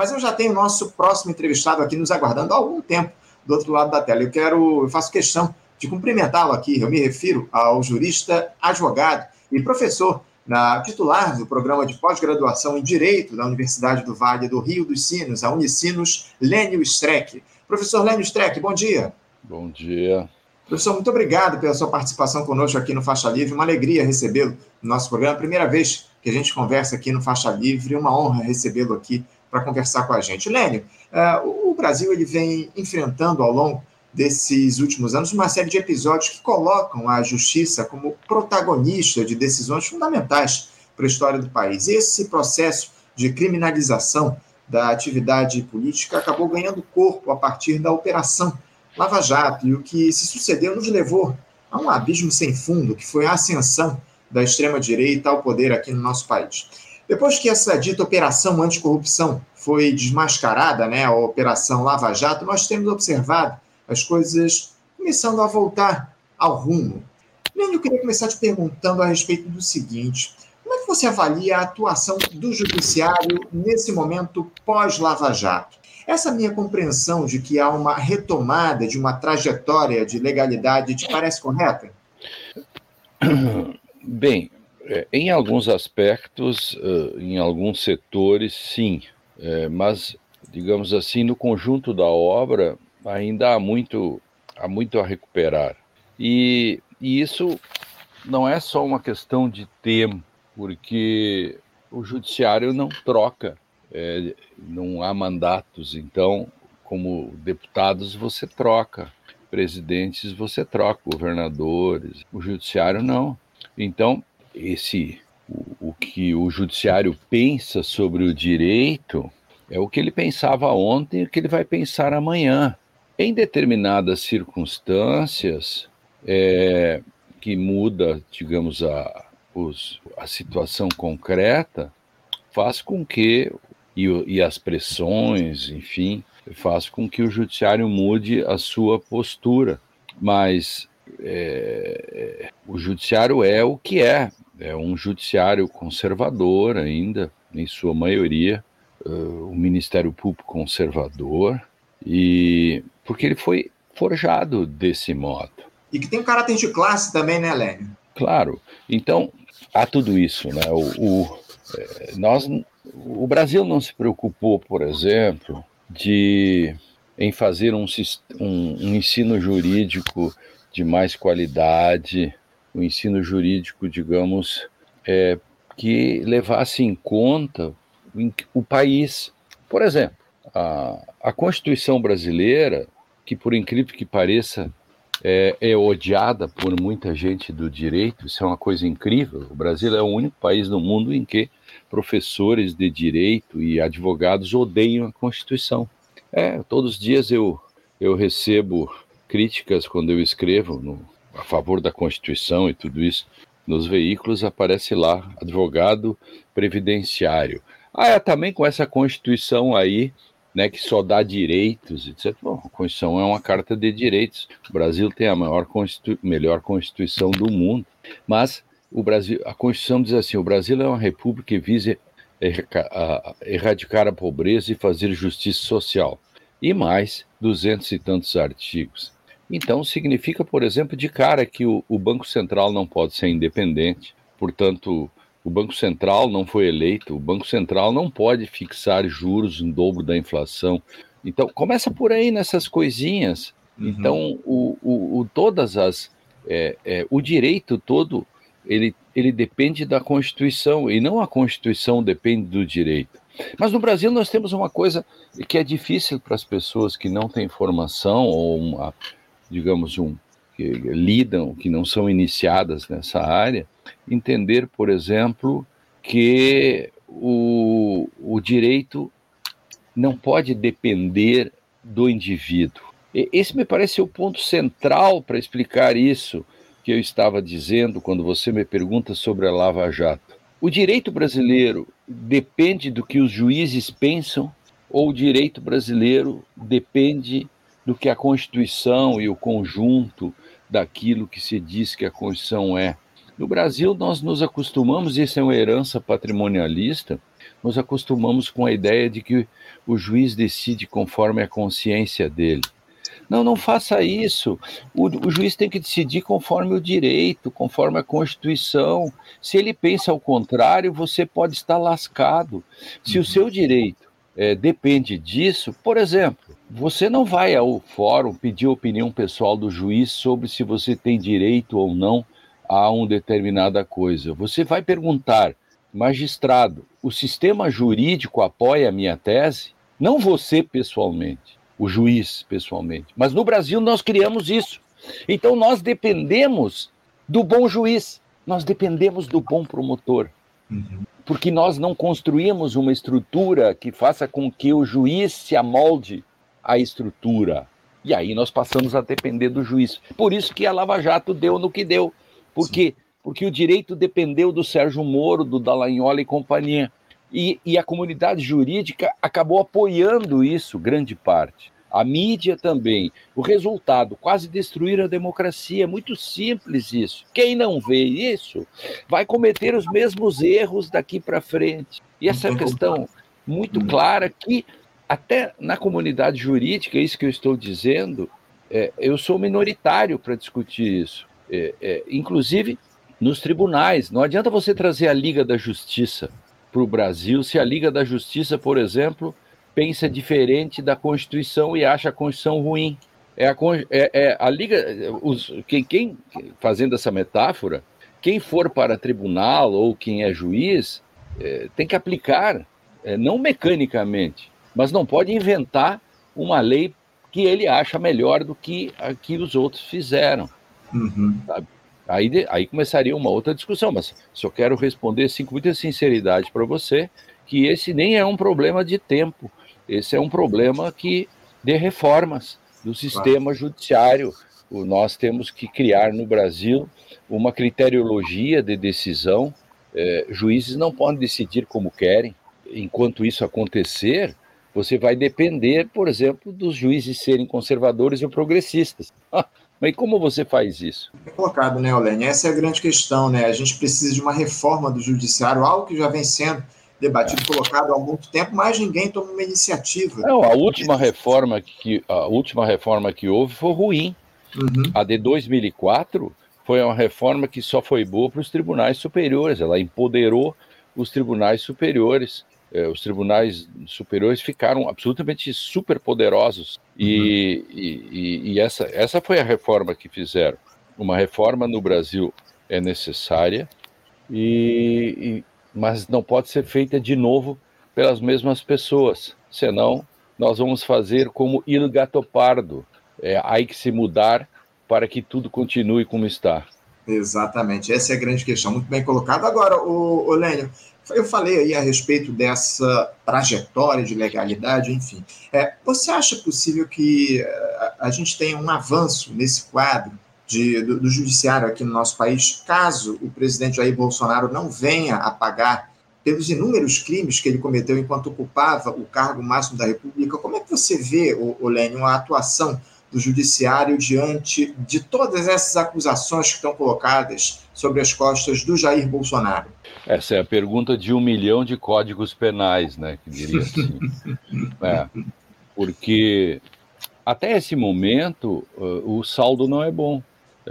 Mas eu já tenho o nosso próximo entrevistado aqui nos aguardando há algum tempo do outro lado da tela. Eu quero, eu faço questão de cumprimentá-lo aqui. Eu me refiro ao jurista, advogado e professor na titular do programa de pós-graduação em Direito da Universidade do Vale do Rio dos Sinos, a Unicinos, Lênio Streck. Professor Lênio Streck, bom dia. Bom dia. Professor, muito obrigado pela sua participação conosco aqui no Faixa Livre. Uma alegria recebê-lo no nosso programa. Primeira vez que a gente conversa aqui no Faixa Livre. Uma honra recebê-lo aqui para conversar com a gente. Lênio, uh, o Brasil ele vem enfrentando ao longo desses últimos anos uma série de episódios que colocam a justiça como protagonista de decisões fundamentais para a história do país. Esse processo de criminalização da atividade política acabou ganhando corpo a partir da operação Lava Jato e o que se sucedeu nos levou a um abismo sem fundo, que foi a ascensão da extrema-direita ao poder aqui no nosso país. Depois que essa dita operação anticorrupção foi desmascarada, né, a operação Lava Jato, nós temos observado as coisas começando a voltar ao rumo. Leandro, eu queria começar te perguntando a respeito do seguinte: como é que você avalia a atuação do judiciário nesse momento pós-Lava Jato? Essa minha compreensão de que há uma retomada de uma trajetória de legalidade te parece correta? Bem, é, em alguns aspectos, em alguns setores, sim, é, mas, digamos assim, no conjunto da obra, ainda há muito, há muito a recuperar. E, e isso não é só uma questão de tempo, porque o judiciário não troca, é, não há mandatos, então, como deputados, você troca, presidentes, você troca, governadores, o judiciário não. Então, esse o, o que o judiciário pensa sobre o direito é o que ele pensava ontem e o que ele vai pensar amanhã. Em determinadas circunstâncias, é, que muda, digamos, a, os, a situação concreta, faz com que, e, e as pressões, enfim, faz com que o judiciário mude a sua postura. Mas é, o judiciário é o que é, é um judiciário conservador ainda, em sua maioria, uh, o Ministério Público conservador, e porque ele foi forjado desse modo. E que tem um caráter de classe também, né, Lênin? Claro. Então, há tudo isso, né? O, o, é, nós, o Brasil não se preocupou, por exemplo, de em fazer um, um, um ensino jurídico de mais qualidade, um ensino jurídico, digamos, é, que levasse em conta o país. Por exemplo, a, a Constituição brasileira, que por incrível que pareça, é, é, odiada por muita gente do direito, isso é uma coisa incrível. O Brasil é o único país no mundo em que professores de direito e advogados odeiam a Constituição. É, todos os dias eu, eu recebo críticas quando eu escrevo no, a favor da Constituição e tudo isso. Nos veículos aparece lá advogado previdenciário. Ah, é também com essa Constituição aí né, que só dá direitos, etc. Bom, a Constituição é uma carta de direitos. O Brasil tem a maior Constitu melhor Constituição do mundo, mas o Brasil, a Constituição diz assim: o Brasil é uma república que visa erradicar a pobreza e fazer justiça social. E mais, duzentos e tantos artigos. Então, significa, por exemplo, de cara que o, o Banco Central não pode ser independente, portanto, o Banco Central não foi eleito, o Banco Central não pode fixar juros em dobro da inflação. Então, começa por aí nessas coisinhas. Uhum. Então, o, o, o, todas as. É, é, o direito todo ele, ele depende da Constituição e não a Constituição depende do direito. Mas no Brasil nós temos uma coisa que é difícil para as pessoas que não têm formação ou uma, digamos, um, que lidam, que não são iniciadas nessa área, entender, por exemplo, que o, o direito não pode depender do indivíduo. Esse me parece o ponto central para explicar isso que eu estava dizendo quando você me pergunta sobre a Lava Jato. O direito brasileiro depende do que os juízes pensam ou o direito brasileiro depende do que a Constituição e o conjunto daquilo que se diz que a Constituição é? No Brasil, nós nos acostumamos, isso é uma herança patrimonialista, nos acostumamos com a ideia de que o juiz decide conforme a consciência dele. Não, não faça isso. O, o, juiz tem que decidir conforme o direito, conforme a Constituição. Se ele pensa ao contrário, você pode estar lascado. Se uhum. o seu direito é, depende disso, por exemplo, você não vai ao fórum pedir opinião pessoal do juiz sobre se você tem direito ou não a uma determinada coisa. Você vai perguntar, magistrado, o sistema jurídico apoia a minha tese? Não você pessoalmente o juiz pessoalmente. Mas no Brasil nós criamos isso. Então nós dependemos do bom juiz, nós dependemos do bom promotor. Uhum. Porque nós não construímos uma estrutura que faça com que o juiz se amolde à estrutura. E aí nós passamos a depender do juiz. Por isso que a Lava Jato deu no que deu. Por quê? Porque o direito dependeu do Sérgio Moro, do Dallagnol e companhia. E, e a comunidade jurídica acabou apoiando isso, grande parte. A mídia também. O resultado, quase destruir a democracia. É muito simples isso. Quem não vê isso vai cometer os mesmos erros daqui para frente. E essa é questão muito clara que, até na comunidade jurídica, é isso que eu estou dizendo, é, eu sou minoritário para discutir isso. É, é, inclusive nos tribunais. Não adianta você trazer a Liga da Justiça para o Brasil se a Liga da Justiça, por exemplo, pensa diferente da Constituição e acha a Constituição ruim. É a, é, é a Liga. Os, quem, quem, fazendo essa metáfora, quem for para tribunal ou quem é juiz, é, tem que aplicar, é, não mecanicamente, mas não pode inventar uma lei que ele acha melhor do que a que os outros fizeram. Uhum. Aí, aí começaria uma outra discussão, mas só quero responder assim, com muita sinceridade para você que esse nem é um problema de tempo, esse é um problema que de reformas do sistema judiciário. Nós temos que criar no Brasil uma criteriologia de decisão. É, juízes não podem decidir como querem. Enquanto isso acontecer, você vai depender, por exemplo, dos juízes serem conservadores ou progressistas. Mas como você faz isso? É colocado, né, Olene? Essa é a grande questão, né? A gente precisa de uma reforma do judiciário, algo que já vem sendo debatido, colocado há muito tempo, mas ninguém toma uma iniciativa. Não, a última reforma que a última reforma que houve foi ruim. Uhum. A de 2004 foi uma reforma que só foi boa para os tribunais superiores. Ela empoderou os tribunais superiores. É, os tribunais superiores ficaram absolutamente super poderosos e, uhum. e, e, essa, essa foi a reforma que fizeram. Uma reforma no Brasil é necessária, e, mas não pode ser feita de novo pelas mesmas pessoas, senão nós vamos fazer como Il Gattopardo, é, aí que se mudar para que tudo continue como está. Exatamente, essa é a grande questão, muito bem colocado. Agora, o, o Lênio, eu falei aí a respeito dessa trajetória de legalidade, enfim. É, você acha possível que a, eh, a gente tenha um avanço nesse quadro de, do, do, judiciário aqui no nosso país, caso o presidente Jair Bolsonaro não venha a pagar pelos inúmeros crimes que ele cometeu enquanto ocupava o cargo máximo da República? Como é que você vê, o, Lênio, a atuação do judiciário diante de todas essas acusações que estão colocadas sobre as costas do Jair Bolsonaro? Essa é a pergunta de um milhão de códigos penais, né? Que diria assim. é, porque até esse momento uh, o saldo não é bom.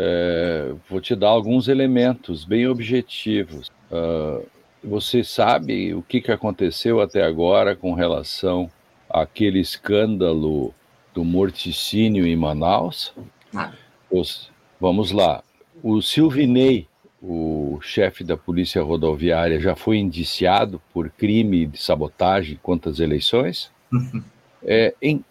É, vou te dar alguns elementos bem objetivos. Uh, você sabe o que, que aconteceu até agora com relação àquele escândalo do morticínio em Manaus? Os, vamos lá. O Silvinei, o chefe da Polícia Rodoviária, já foi indiciado por crime de sabotagem contra as eleições? é, em,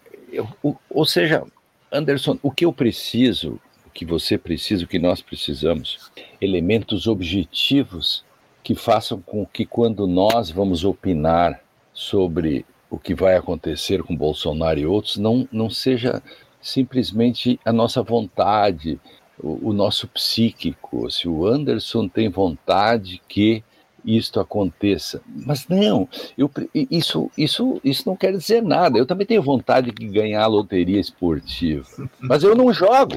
ou, ou seja, Anderson, o que eu preciso, que você precisa, o que nós precisamos, elementos objetivos que façam com que quando nós vamos opinar sobre o que vai acontecer com Bolsonaro e outros, não, não seja simplesmente a nossa vontade, o, o nosso psíquico. Se o Anderson tem vontade que isto aconteça. Mas não, eu, isso, isso, isso não quer dizer nada. Eu também tenho vontade de ganhar a loteria esportiva, mas eu não jogo.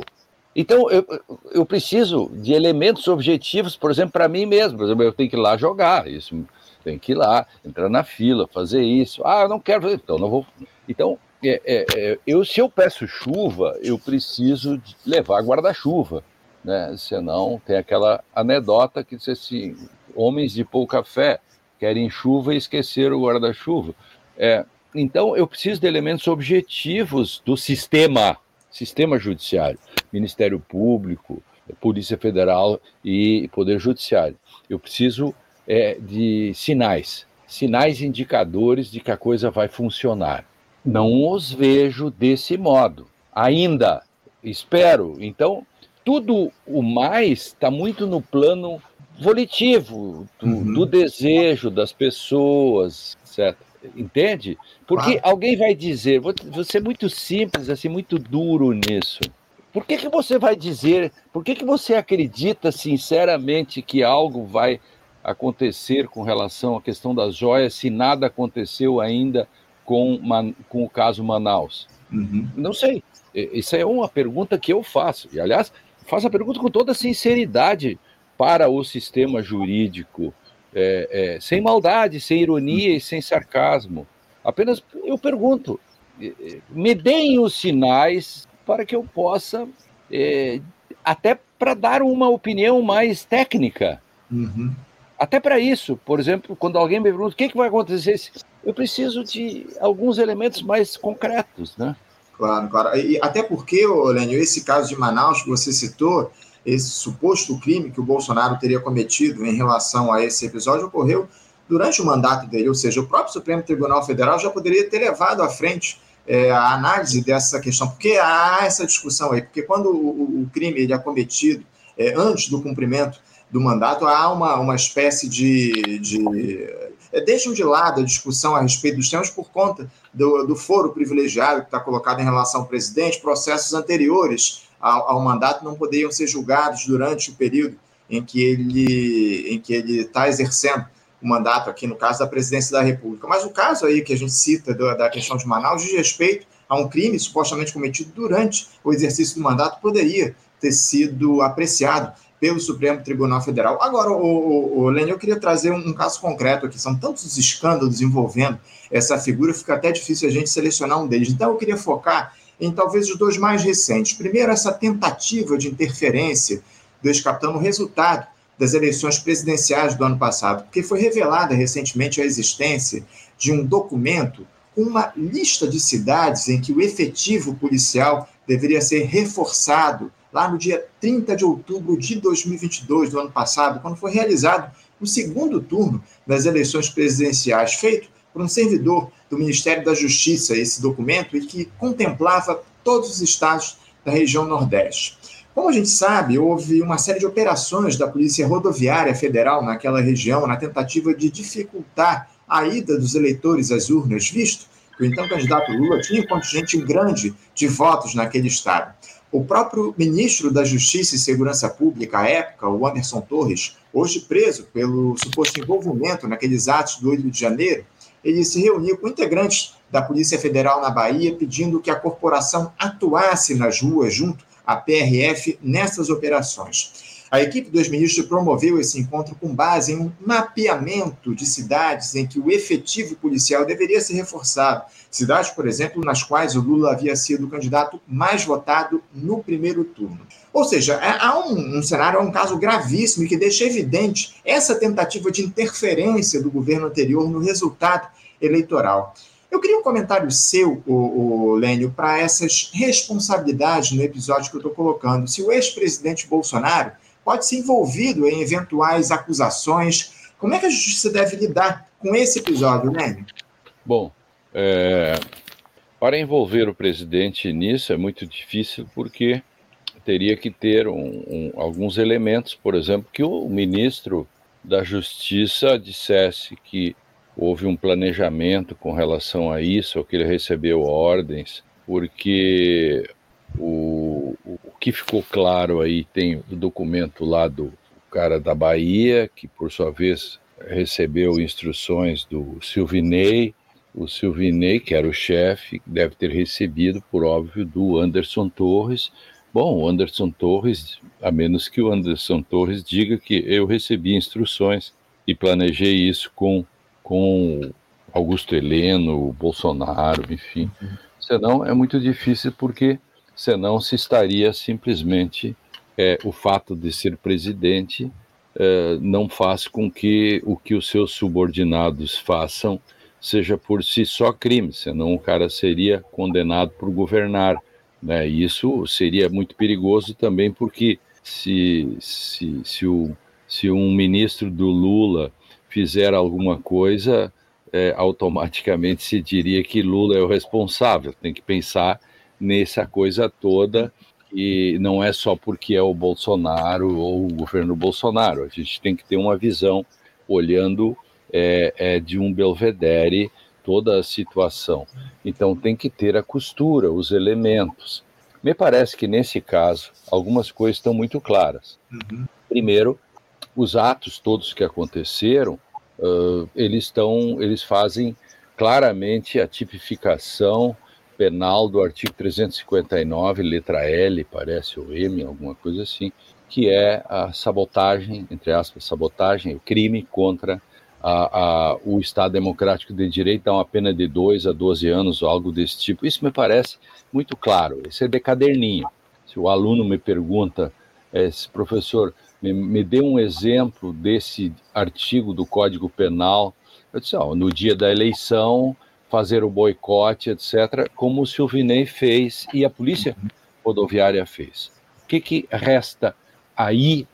Então, eu, eu preciso de elementos objetivos, por exemplo, para mim mesmo. Por exemplo, eu tenho que ir lá jogar. Isso tem que ir lá, entrar na fila, fazer isso. Ah, eu não quero fazer, então não vou. Então, é, é, é, eu, se eu peço chuva, eu preciso levar guarda-chuva, né? Senão tem aquela anedota que diz assim: homens de pouca fé querem chuva e esqueceram o guarda-chuva. É, então, eu preciso de elementos objetivos do sistema, sistema judiciário, Ministério Público, Polícia Federal e Poder Judiciário. Eu preciso é, de sinais, sinais indicadores de que a coisa vai funcionar. Não os vejo desse modo. Ainda espero. Então, tudo o mais está muito no plano volitivo, do, uhum. do desejo das pessoas, etc. Entende? Porque claro. alguém vai dizer, vou ser muito simples, assim, muito duro nisso. Por que, que você vai dizer, por que, que você acredita sinceramente que algo vai acontecer com relação à questão das joias se nada aconteceu ainda com, com o caso Manaus? Uhum. Não sei. Isso é uma pergunta que eu faço. E, aliás, faço a pergunta com toda sinceridade para o sistema jurídico é, é, sem maldade, sem ironia e sem sarcasmo. Apenas eu pergunto: me deem os sinais para que eu possa, é, até para dar uma opinião mais técnica. Uhum. Até para isso, por exemplo, quando alguém me pergunta o que, que vai acontecer, eu preciso de alguns elementos mais concretos, né? Claro, claro. E até porque, Lênio, esse caso de Manaus que você citou, esse suposto crime que o Bolsonaro teria cometido em relação a esse episódio ocorreu durante o mandato dele, ou seja, o próprio Supremo Tribunal Federal já poderia ter levado à frente é, a análise dessa questão, porque há essa discussão aí, porque quando o, o crime ele é cometido é, antes do cumprimento do mandato, há uma, uma espécie de, de é, deixam de lado a discussão a respeito dos temas por conta do, do foro privilegiado que está colocado em relação ao presidente, processos anteriores ao, ao mandato não poderiam ser julgados durante o período em que ele em que ele está exercendo o mandato aqui no caso da presidência da República. Mas o caso aí que a gente cita da questão de Manaus diz respeito a um crime supostamente cometido durante o exercício do mandato poderia ter sido apreciado pelo Supremo Tribunal Federal. Agora, o, o, o eu queria trazer um, um, caso concreto aqui. São tantos escândalos envolvendo essa figura, fica até difícil a gente selecionar um deles. Então, eu queria focar em talvez os dois mais recentes. Primeiro, essa tentativa de interferência do ex-capitão no resultado das eleições presidenciais do ano passado, porque foi revelada recentemente a existência de um documento com uma lista de cidades em que o efetivo policial deveria ser reforçado lá no dia 30 de outubro de 2022, do ano passado, quando foi realizado o segundo turno das eleições presidenciais, feito por um servidor do Ministério da Justiça esse documento e que contemplava todos os estados da região Nordeste. Como a gente sabe, houve uma série de operações da Polícia Rodoviária Federal naquela região na tentativa de dificultar a ida dos eleitores às urnas, visto que o então candidato Lula tinha um contingente grande de votos naquele estado. O próprio ministro da Justiça e Segurança Pública, à época, o Anderson Torres, hoje preso pelo suposto envolvimento naqueles atos do 8 de janeiro, ele se reuniu com integrantes da Polícia Federal na Bahia, pedindo que a corporação atuasse nas ruas junto à PRF nessas operações. A equipe dos ministros promoveu esse encontro com base em um mapeamento de cidades em que o efetivo policial deveria ser reforçado. Cidades, por exemplo, nas quais o Lula havia sido o candidato mais votado no primeiro turno. Ou seja, é, há um, um cenário, há um caso gravíssimo que deixa evidente essa tentativa de interferência do governo anterior no resultado eleitoral. Eu queria um comentário seu, o, o Lênio, para essas responsabilidades no episódio que eu estou colocando. Se o ex-presidente Bolsonaro pode ser envolvido em eventuais acusações, como é que a justiça deve lidar com esse episódio, Lênio? Bom, é, para envolver o presidente nisso é muito difícil porque teria que ter um, um, alguns elementos, por exemplo, que o ministro da Justiça dissesse que houve um planejamento com relação a isso, ou que ele recebeu ordens, porque o, o que ficou claro aí tem o documento lá do cara da Bahia, que por sua vez recebeu instruções do Silvinei, o Silvinei, que era o chefe, deve ter recebido, por óbvio, do Anderson Torres, Bom, o Anderson Torres, a menos que o Anderson Torres diga que eu recebi instruções e planejei isso com com Augusto Heleno, Bolsonaro, enfim. Uhum. Senão é muito difícil porque senão se estaria simplesmente é, o fato de ser presidente é, não faz com que o que os seus subordinados façam seja por si só crime, senão o cara seria condenado por governar. Né? E isso seria muito perigoso também, porque se, se, se, o, se um ministro do Lula fizer alguma coisa, é, automaticamente se diria que Lula é o responsável. Tem que pensar nessa coisa toda e não é só porque é o Bolsonaro ou o governo Bolsonaro. A gente tem que ter uma visão olhando é, é, de um belvedere toda a situação. Então tem que ter a costura, os elementos. Me parece que nesse caso algumas coisas estão muito claras. Uhum. Primeiro, os atos todos que aconteceram, uh, eles estão, eles fazem claramente a tipificação penal do artigo 359, letra L, parece, ou M, alguma coisa assim, que é a sabotagem, entre aspas, sabotagem, o crime contra a, a, o Estado Democrático de Direito dá uma pena de 2 a 12 anos ou algo desse tipo. Isso me parece muito claro. Isso é de caderninho. Se o aluno me pergunta, é, professor, me, me um exemplo desse artigo do Código Penal, eu disse, ó, no dia da eleição, fazer o boicote, etc., como o Silvinei fez e a Polícia Rodoviária fez. O que, que resta aí,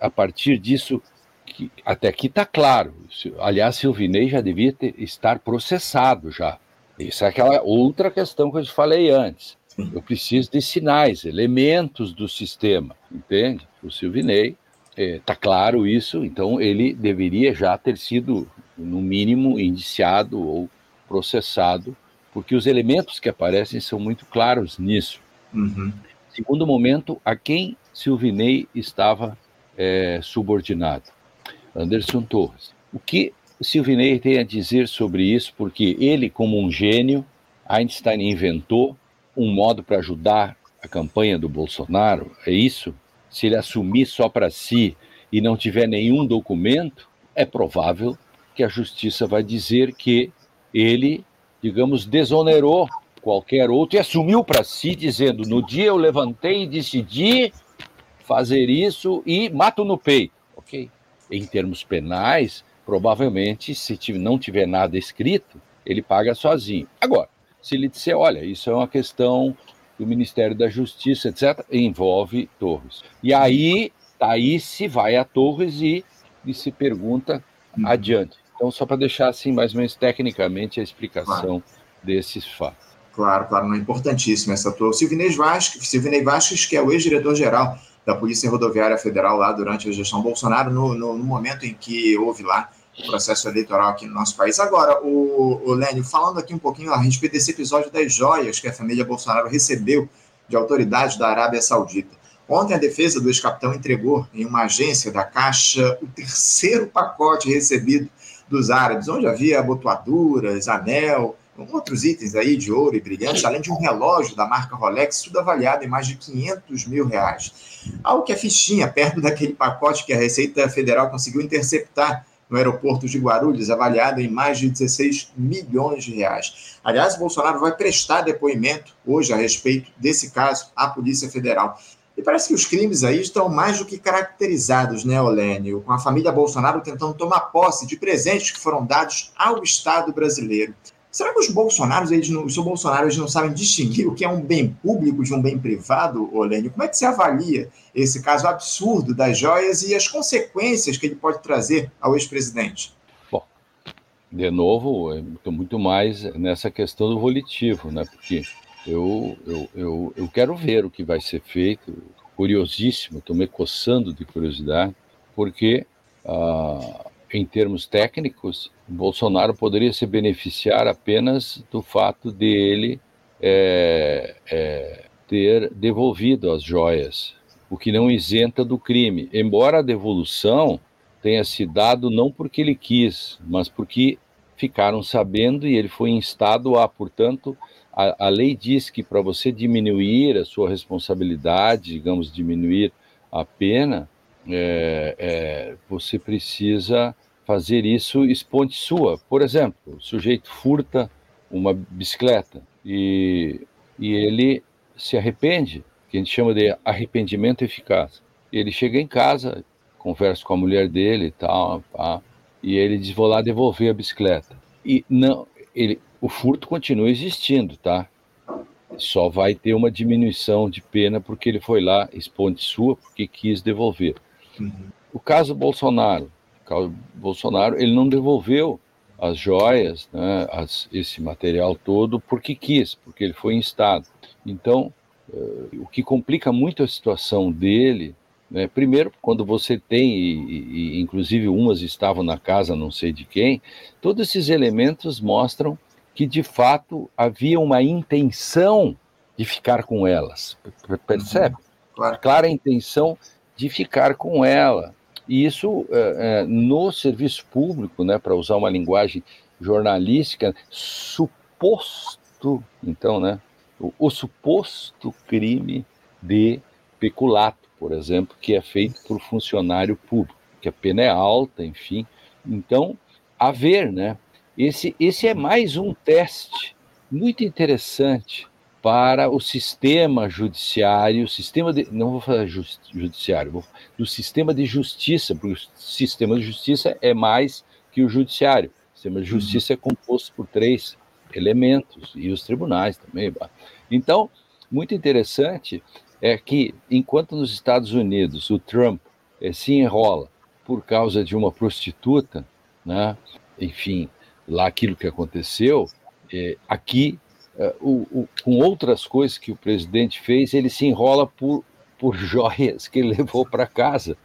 a partir disso, que até aqui está claro. Aliás, Silvinei já devia ter, estar processado já. Isso é aquela outra questão que eu te falei antes. Eu preciso de sinais, elementos do sistema, entende? O Silvinei, está é, claro isso, então ele deveria já ter sido, no mínimo, indiciado ou processado, porque os elementos que aparecem são muito claros nisso. Uhum. Segundo momento, a quem Silvinei estava é, subordinado? Anderson Torres. O que Silvinei tem a dizer sobre isso? Porque ele, como um gênio, Einstein inventou um modo para ajudar a campanha do Bolsonaro. É isso? Se ele assumir só para si e não tiver nenhum documento, é provável que a justiça vai dizer que ele, digamos, desonerou qualquer outro e assumiu para si, dizendo: no dia eu levantei e decidi fazer isso e mato no peito. Ok? em termos penais, provavelmente, se não tiver nada escrito, ele paga sozinho. Agora, se ele disser, olha, isso é uma questão do Ministério da Justiça, etc., envolve Torres. E aí, aí se vai a Torres e, e se pergunta uhum. adiante. Então, só para deixar assim, mais ou menos tecnicamente, a explicação claro. desses fatos. Claro, claro, não é importantíssimo essa tua. O Silvinei Vasques, Silvinei Vasques, que é o ex-diretor-geral da Polícia Rodoviária Federal lá durante a gestão Bolsonaro, no, no, no momento em que houve lá processo eleitoral aqui no nosso país. Agora, o, o Lênio, falando aqui um pouquinho a respeito desse episódio das joias que a família Bolsonaro recebeu de autoridades da Arábia Saudita. Ontem, a defesa do ex-capitão entregou em uma agência da Caixa o terceiro pacote recebido dos árabes, onde havia abotoaduras, anel, outros itens aí de ouro e brilhantes, além de um relógio da marca Rolex, tudo avaliado em mais de 500 mil reais. Algo que a fichinha, perto daquele pacote que a Receita Federal conseguiu interceptar no aeroporto de Guarulhos, avaliado em mais de 16 milhões de reais. Aliás, Bolsonaro vai prestar depoimento hoje a respeito desse caso à Polícia Federal. E parece que os crimes aí estão mais do que caracterizados, né, Olênio? Com a família Bolsonaro tentando tomar posse de presentes que foram dados ao Estado brasileiro. Será que os bolsonaros, eles não, os Bolsonaro, eles não sabem distinguir o que é um bem público de um bem privado, Olênio? Como é que você avalia esse caso absurdo das joias e as consequências que ele pode trazer ao ex-presidente? Bom, de novo, estou muito mais nessa questão do volitivo, né? Porque eu, eu, eu, eu quero ver o que vai ser feito, curiosíssimo, estou me coçando de curiosidade, porque ah, em termos técnicos, Bolsonaro poderia se beneficiar apenas do fato de ele é, é, ter devolvido as joias, o que não isenta do crime. Embora a devolução tenha se dado não porque ele quis, mas porque ficaram sabendo e ele foi instado a, portanto, a, a lei diz que para você diminuir a sua responsabilidade, digamos, diminuir a pena, é, é, você precisa fazer isso esponte sua. Por exemplo, o sujeito furta uma bicicleta e, e ele se arrepende, que a gente chama de arrependimento eficaz. Ele chega em casa, conversa com a mulher dele e tal, pá, e ele diz: Vou lá devolver a bicicleta. E não, ele, o furto continua existindo, tá? Só vai ter uma diminuição de pena porque ele foi lá, esponde sua, porque quis devolver. Uhum. O caso Bolsonaro, Bolsonaro, ele não devolveu as joias, né, as, esse material todo, porque quis, porque ele foi instado. Então, uh, o que complica muito a situação dele né? Primeiro, quando você tem, e, e, inclusive umas estavam na casa não sei de quem, todos esses elementos mostram que de fato havia uma intenção de ficar com elas. Percebe? Uhum, claro. Clara intenção de ficar com ela. E isso é, é, no serviço público, né, para usar uma linguagem jornalística, suposto, então, né, o, o suposto crime de peculato por exemplo, que é feito por funcionário público, que a pena é alta, enfim. Então, a ver, né? Esse, esse é mais um teste muito interessante para o sistema judiciário, sistema de, não vou falar judiciário, vou, do sistema de justiça, porque o sistema de justiça é mais que o judiciário. O sistema de justiça é composto por três elementos e os tribunais também. Então, muito interessante é que, enquanto nos Estados Unidos o Trump é, se enrola por causa de uma prostituta, né, enfim, lá aquilo que aconteceu, é, aqui, o, o, com outras coisas que o presidente fez, ele se enrola por, por joias que ele levou para casa.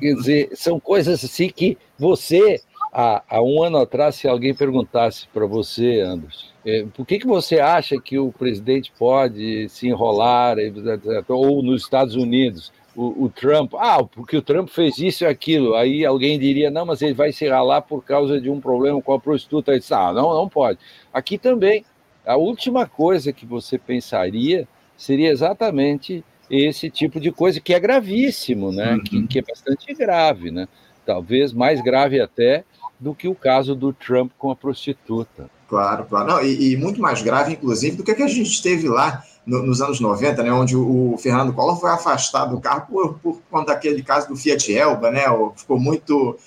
Quer dizer, são coisas assim que você há, há um ano atrás, se alguém perguntasse para você, Anderson, é, por que, que você acha que o presidente pode se enrolar, ou nos Estados Unidos, o, o, Trump, ah, porque o Trump fez isso e aquilo, aí alguém diria, não, mas ele vai se ralar por causa de um problema com a prostituta, disse, ah, não, não pode. Aqui também, a última coisa que você pensaria seria exatamente esse tipo de coisa, que é gravíssimo, né, uhum. que, que é bastante grave, né, talvez mais grave até do que o caso do Trump com a prostituta. Claro, claro. Não, e, e, muito mais grave, inclusive, do que, que a gente teve lá no, nos anos 90, né, onde o, o, Fernando Collor foi afastado do carro por, por conta daquele caso do Fiat Elba, né, ficou muito,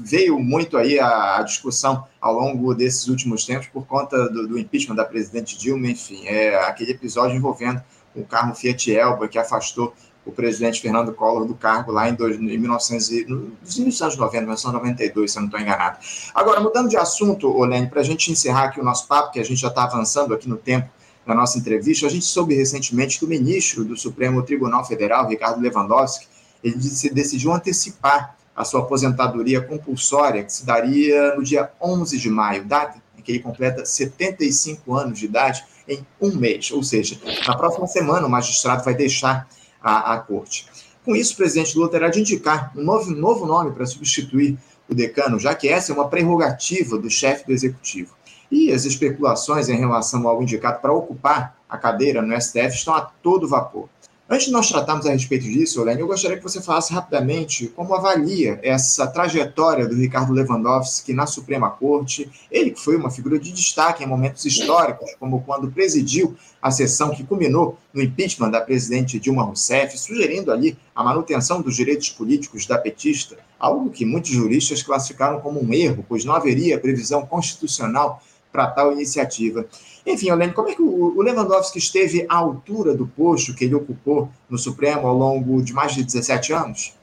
veio muito aí a, a, discussão ao longo desses últimos tempos por conta do, do impeachment da presidente Dilma, enfim, é aquele episódio envolvendo o carro Fiat Elba que afastou o presidente Fernando Collor do cargo lá em, dois, em 1900, nos inícios dos anos 90, 1992, se eu não estou enganado. Agora, mudando de assunto, Olene, para a gente encerrar aqui o nosso papo, que a gente já está avançando aqui no tempo na nossa entrevista, a gente soube recentemente que o ministro do Supremo Tribunal Federal, Ricardo Lewandowski, ele decidiu antecipar a sua aposentadoria compulsória, que se daria no dia 11 de maio, data em que ele completa 75 anos de idade, em um mês. Ou seja, na próxima semana o magistrado vai deixar à, à corte. Com isso, o presidente Lula terá de indicar um novo, novo nome para substituir o decano, já que essa é uma prerrogativa do chefe do executivo. E as especulações em relação ao indicado para ocupar a cadeira no STF estão a todo vapor. Antes de nós tratarmos a respeito disso, Olene, eu gostaria que você falasse rapidamente como avalia essa trajetória do Ricardo Lewandowski na Suprema Corte, ele foi uma figura de destaque em momentos históricos, como quando presidiu a sessão que culminou no impeachment da presidente Dilma Rousseff, sugerindo ali a manutenção dos direitos políticos da petista, algo que muitos juristas classificaram como um erro, pois não haveria previsão constitucional para tal iniciativa. Enfim, Olene, como é que o Lewandowski esteve à altura do posto que ele ocupou no Supremo ao longo de mais de 17 anos?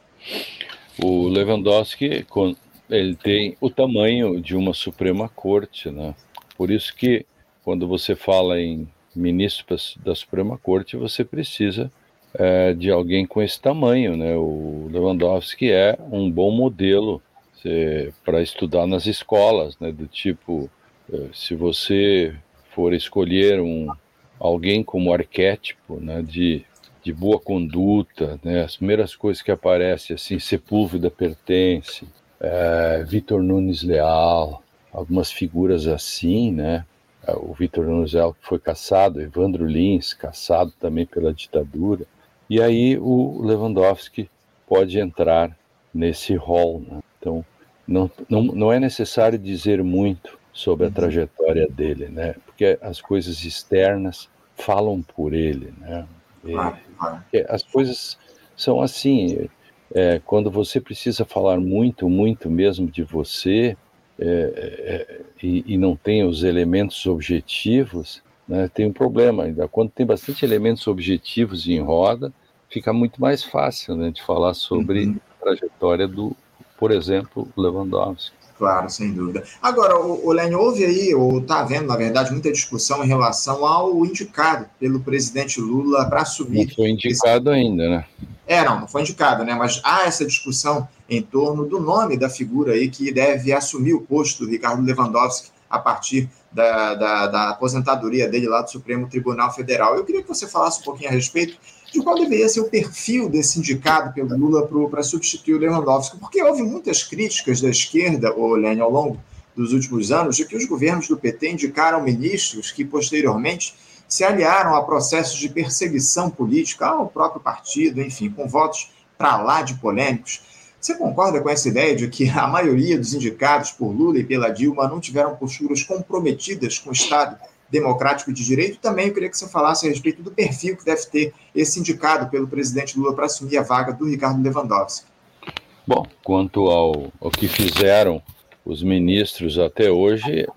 O Lewandowski ele tem o tamanho de uma Suprema Corte, né? Por isso que quando você fala em ministro da Suprema Corte, você precisa é, de alguém com esse tamanho, né? O Lewandowski é um bom modelo para estudar nas escolas, né? Do tipo é, se você for escolher um, alguém como arquétipo né, de, de boa conduta, né, as primeiras coisas que aparecem, assim, Sepúlveda pertence, é, Vitor Nunes Leal, algumas figuras assim, né, é, o Vitor Nunes Leal foi caçado, Evandro Lins, caçado também pela ditadura, e aí o Lewandowski pode entrar nesse rol. Né? Então, não, não, não é necessário dizer muito sobre a uhum. trajetória dele, né? Porque as coisas externas falam por ele, né? E, as coisas são assim. É, quando você precisa falar muito, muito mesmo de você é, é, e, e, não tem os elementos objetivos, né, tem um problema ainda. Quando tem bastante elementos objetivos em roda, fica muito mais fácil né, de falar sobre uhum. a trajetória do, por exemplo, Lewandowski. Claro, sem dúvida. Agora, o, o Lênin, houve aí, ou está havendo, na verdade, muita discussão em relação ao indicado pelo presidente Lula para assumir. Não foi indicado esse... ainda, né? É, não, não foi indicado, né? Mas há essa discussão em torno do nome da figura aí que deve assumir o posto do Ricardo Lewandowski a partir da, da, da aposentadoria dele lá do Supremo Tribunal Federal. Eu queria que você falasse um pouquinho a respeito de qual deveria ser o perfil desse indicado pelo Lula para substituir o Lewandowski, porque houve muitas críticas da esquerda, Lênin, ao longo dos últimos anos, de que os governos do PT indicaram ministros que, posteriormente, se aliaram a processos de perseguição política ao próprio partido, enfim, com votos para lá de polêmicos. Você concorda com essa ideia de que a maioria dos indicados por Lula e pela Dilma não tiveram posturas comprometidas com o Estado democrático de direito, também eu queria que você falasse a respeito do perfil que deve ter esse indicado pelo presidente Lula para assumir a vaga do Ricardo Lewandowski. Bom, quanto ao, ao que fizeram os ministros até hoje,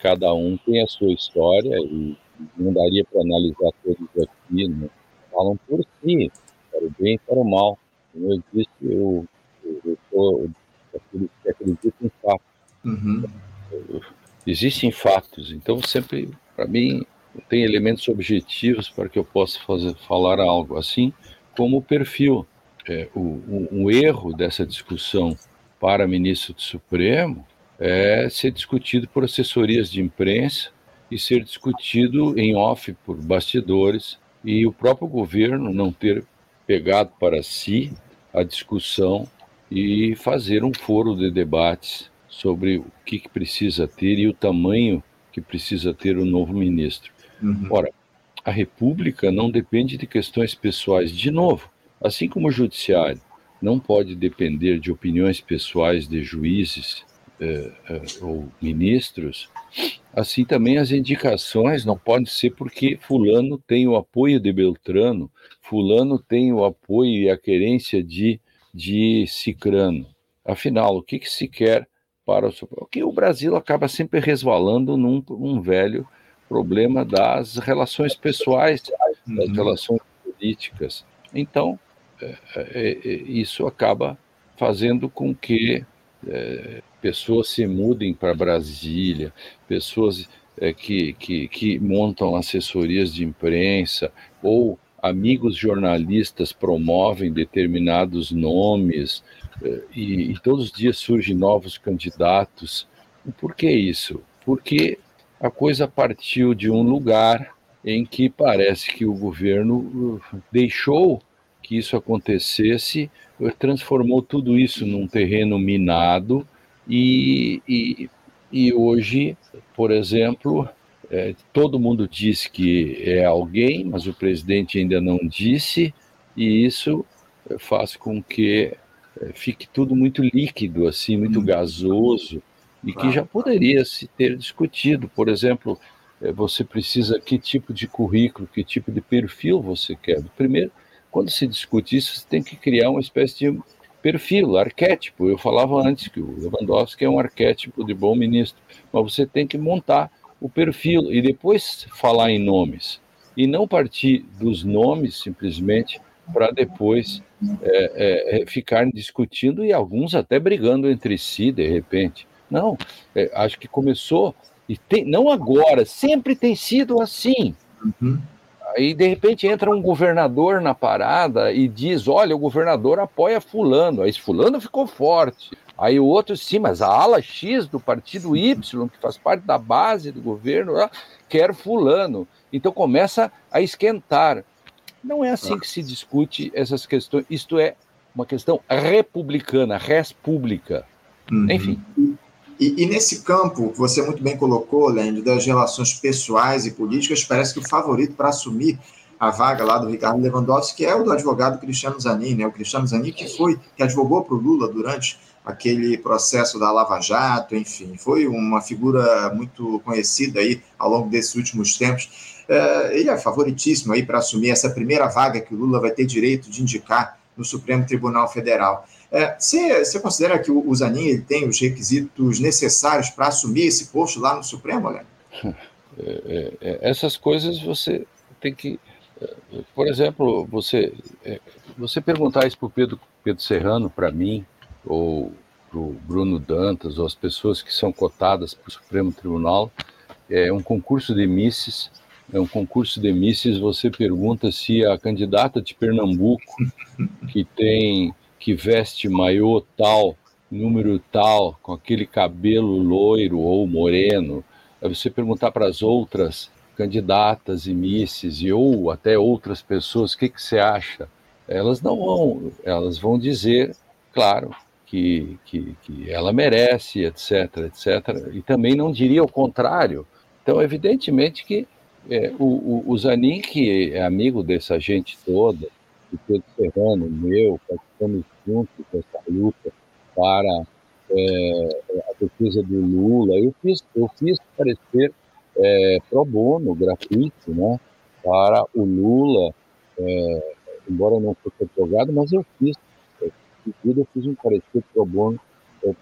cada um tem a sua história e não daria para analisar todos aqui, né? falam por si, para o bem e para o mal. Como eu disse, eu sou daqueles que acreditam em fatos. Uhum. Existem fatos, então sempre para mim, tem elementos objetivos para que eu possa fazer, falar algo assim, como o perfil. É, o, o, um erro dessa discussão para ministro do Supremo é ser discutido por assessorias de imprensa e ser discutido em off por bastidores e o próprio governo não ter pegado para si a discussão e fazer um foro de debates sobre o que, que precisa ter e o tamanho que precisa ter o um novo ministro. Uhum. Ora, a República não depende de questões pessoais. De novo, assim como o Judiciário não pode depender de opiniões pessoais de juízes eh, eh, ou ministros, assim também as indicações não podem ser porque Fulano tem o apoio de Beltrano, Fulano tem o apoio e a querência de, de Cicrano. Afinal, o que, que se quer para o que o Brasil acaba sempre resvalando num, num velho problema das relações pessoais, uhum. das relações políticas. Então, é, é, é, isso acaba fazendo com que é, pessoas se mudem para Brasília, pessoas é, que, que, que montam assessorias de imprensa ou amigos jornalistas promovem determinados nomes e, e todos os dias surgem novos candidatos. Por que isso? Porque a coisa partiu de um lugar em que parece que o governo uh, deixou que isso acontecesse, uh, transformou tudo isso num terreno minado e, e, e hoje, por exemplo, é, todo mundo diz que é alguém, mas o presidente ainda não disse, e isso faz com que fique tudo muito líquido, assim, muito hum. gasoso, e que já poderia se ter discutido. Por exemplo, é, você precisa que tipo de currículo, que tipo de perfil você quer. Primeiro, quando se discute isso, você tem que criar uma espécie de perfil, arquétipo. Eu falava antes que o Lewandowski é um arquétipo de bom ministro, mas você tem que montar o perfil e depois falar em nomes e não partir dos nomes simplesmente para depois é, é, é, ficarem discutindo e alguns até brigando entre si de repente. Não, é, acho que começou, e tem, não agora, sempre tem sido assim. Uhum. Aí, de repente, entra um governador na parada e diz: Olha, o governador apoia Fulano. Aí, Fulano ficou forte. Aí, o outro, sim, mas a ala X do partido Y, que faz parte da base do governo, quer Fulano. Então, começa a esquentar. Não é assim que se discute essas questões. Isto é uma questão republicana, res pública. Uhum. Enfim. E, e, nesse campo, você muito bem colocou, Lende, das relações pessoais e políticas, parece que o favorito para assumir a vaga lá do Ricardo Lewandowski é o do advogado Cristiano Zanin, né? O Cristiano Zanin que foi, que advogou para o Lula durante aquele processo da Lava Jato, enfim, foi uma figura muito conhecida aí ao longo desses últimos tempos. É, ele é favoritíssimo aí para assumir essa primeira vaga que o Lula vai ter direito de indicar no Supremo Tribunal Federal. Você, você considera que o, Zanin ele tem os requisitos necessários para assumir esse posto lá no Supremo, Léo? É, é, essas coisas você tem que. É, por exemplo, você, você perguntar isso para o Pedro, Pedro Serrano, para mim, ou para o Bruno Dantas, ou as pessoas que são cotadas para o Supremo Tribunal, é um concurso de misses. É um concurso de misses. Você pergunta se a candidata de Pernambuco, que tem que veste maiô tal, número tal, com aquele cabelo loiro ou moreno, é você perguntar para as outras candidatas e misses e ou até outras pessoas o que, que você acha, elas não vão, elas vão dizer, claro, que, que, que ela merece, etc, etc, e também não diria o contrário. Então, evidentemente que é, o, o, o Zanin, que é amigo dessa gente toda, o Pedro Serrano, meu, participamos juntos dessa luta para é, a defesa do Lula. Eu fiz, eu fiz parecer é, pro bono, gratuito, né, para o Lula, é, embora não fosse aprovado, mas eu fiz, eu fiz um parecer pro bono é,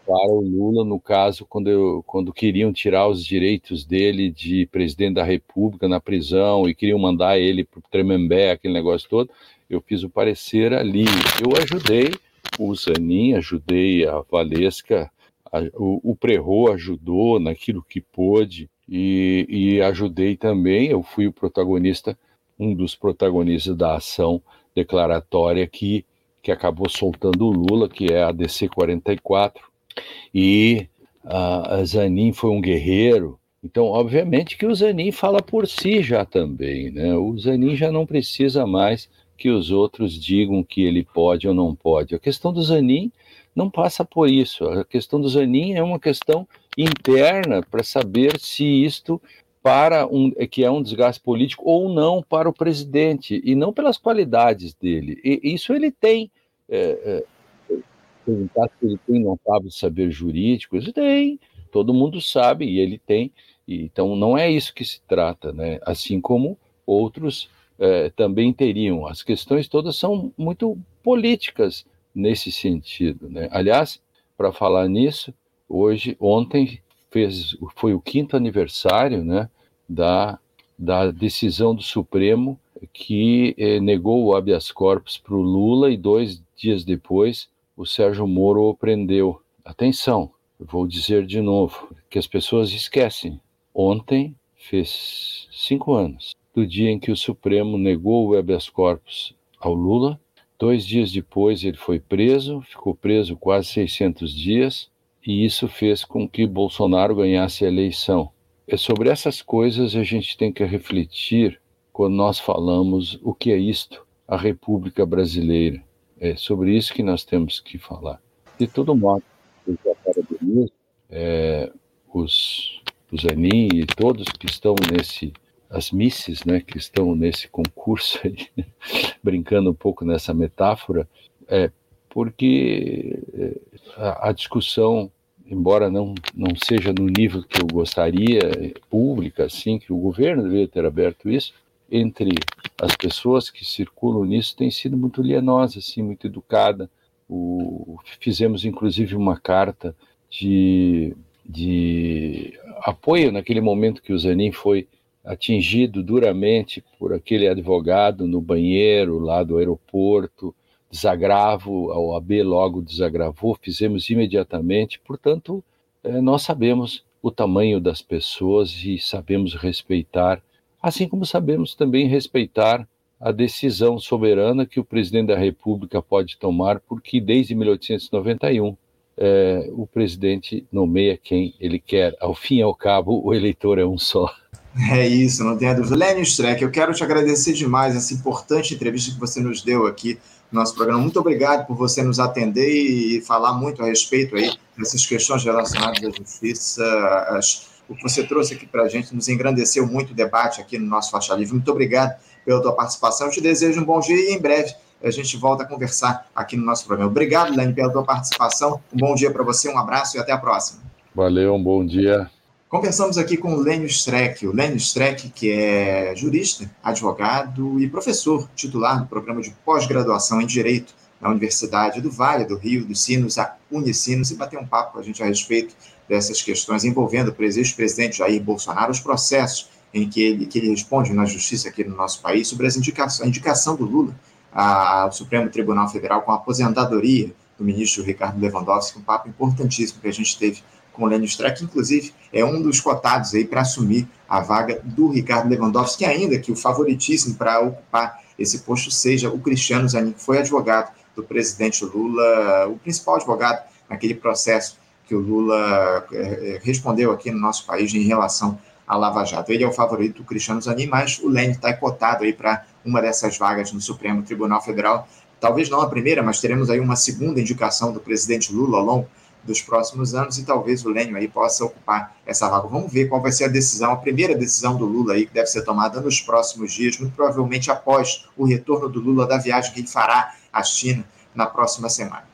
para o Lula, no caso, quando, eu, quando queriam tirar os direitos dele de presidente da República na prisão e queriam mandar ele para o Tremembé, aquele negócio todo, eu fiz o parecer ali. Eu ajudei o Zanin, ajudei a Valesca, a, o, o ajudou naquilo que pôde e, e ajudei também, eu fui o protagonista, um dos protagonistas da ação declaratória que, que acabou soltando o Lula, que é a DC 44, e a, a Zanin foi um guerreiro, então, obviamente que o Zanin fala por si já também, né? O Zanin já não precisa mais que os outros digam que ele pode ou não pode. A questão do Zanin não passa por isso. A questão do Zanin é uma questão interna para saber se isto para um que é um desgaste político ou não para o presidente e não pelas qualidades dele. E isso ele tem. É, é, perguntar se ele tem notável saber jurídico, ele tem. Todo mundo sabe e ele tem. Então não é isso que se trata, né? Assim como outros é, também teriam. As questões todas são muito políticas nesse sentido. Né? Aliás, para falar nisso, hoje, ontem, fez, foi o quinto aniversário né, da, da decisão do Supremo que eh, negou o habeas corpus para o Lula e dois dias depois o Sérgio Moro prendeu. Atenção, vou dizer de novo, que as pessoas esquecem. Ontem fez cinco anos do dia em que o Supremo negou o habeas corpus ao Lula. Dois dias depois ele foi preso, ficou preso quase 600 dias, e isso fez com que Bolsonaro ganhasse a eleição. É sobre essas coisas a gente tem que refletir quando nós falamos o que é isto, a República Brasileira. É sobre isso que nós temos que falar. De todo modo, eu já parabenizo é, os, os Anin e todos que estão nesse as misses, né, que estão nesse concurso, aí, brincando um pouco nessa metáfora, é porque é, a, a, discussão, embora não, não seja no nível que eu gostaria, pública, assim, que o governo deveria ter aberto isso, entre as pessoas que circulam nisso tem sido muito lienosa, assim, muito educada. O, fizemos, inclusive, uma carta de, de apoio naquele momento que o Zanin foi atingido duramente por aquele advogado no banheiro lá do aeroporto, desagravo, a OAB logo desagravou, fizemos imediatamente, portanto, eh, nós sabemos o tamanho das pessoas e sabemos respeitar, assim como sabemos também respeitar a decisão soberana que o presidente da República pode tomar, porque desde 1891 eh, o presidente nomeia quem ele quer. Ao fim e ao cabo, o eleitor é um só. É isso, não tenha dúvida. Lênio Streck, eu quero te agradecer demais essa importante entrevista que você nos deu aqui no nosso programa. Muito obrigado por você nos atender e falar muito a respeito aí dessas questões relacionadas à justiça. As, o que você trouxe aqui para a gente nos engrandeceu muito o debate aqui no nosso Faixa Livre. Muito obrigado pela tua participação. Eu te desejo um bom dia e em breve a gente volta a conversar aqui no nosso programa. Obrigado, Lênio, pela tua participação. Um bom dia para você, um abraço e até a próxima. Valeu, um bom dia. Conversamos aqui com o Lênio Streck, o Lênio Streck, que é jurista, advogado e professor titular do programa de pós-graduação em Direito na Universidade do Vale do Rio dos Sinos, a Unicinos, e bater um papo com a gente a respeito dessas questões envolvendo o ex-presidente Jair Bolsonaro, os processos em que ele, que ele responde na justiça aqui no nosso país sobre as a indicação do Lula ao Supremo Tribunal Federal com a aposentadoria do ministro Ricardo Lewandowski, um papo importantíssimo que a gente teve com o Lênin Streck, que inclusive é um dos cotados aí para assumir a vaga do Ricardo Lewandowski, ainda que o favoritíssimo para ocupar esse posto seja o Cristiano Zanin, que foi advogado do presidente Lula, o principal advogado naquele processo que o Lula é, respondeu aqui no nosso país em relação à Lava Jato. Ele é o favorito do Cristiano Zanin, mas o Lênin está cotado aí para uma dessas vagas no Supremo Tribunal Federal. Talvez não a primeira, mas teremos aí uma segunda indicação do presidente Lula ao longo dos próximos anos e talvez o Lênio aí possa ocupar essa vaga. Vamos ver qual vai ser a decisão, a primeira decisão do Lula aí que deve ser tomada nos próximos dias, muito provavelmente após o retorno do Lula da viagem que ele fará à China na próxima semana.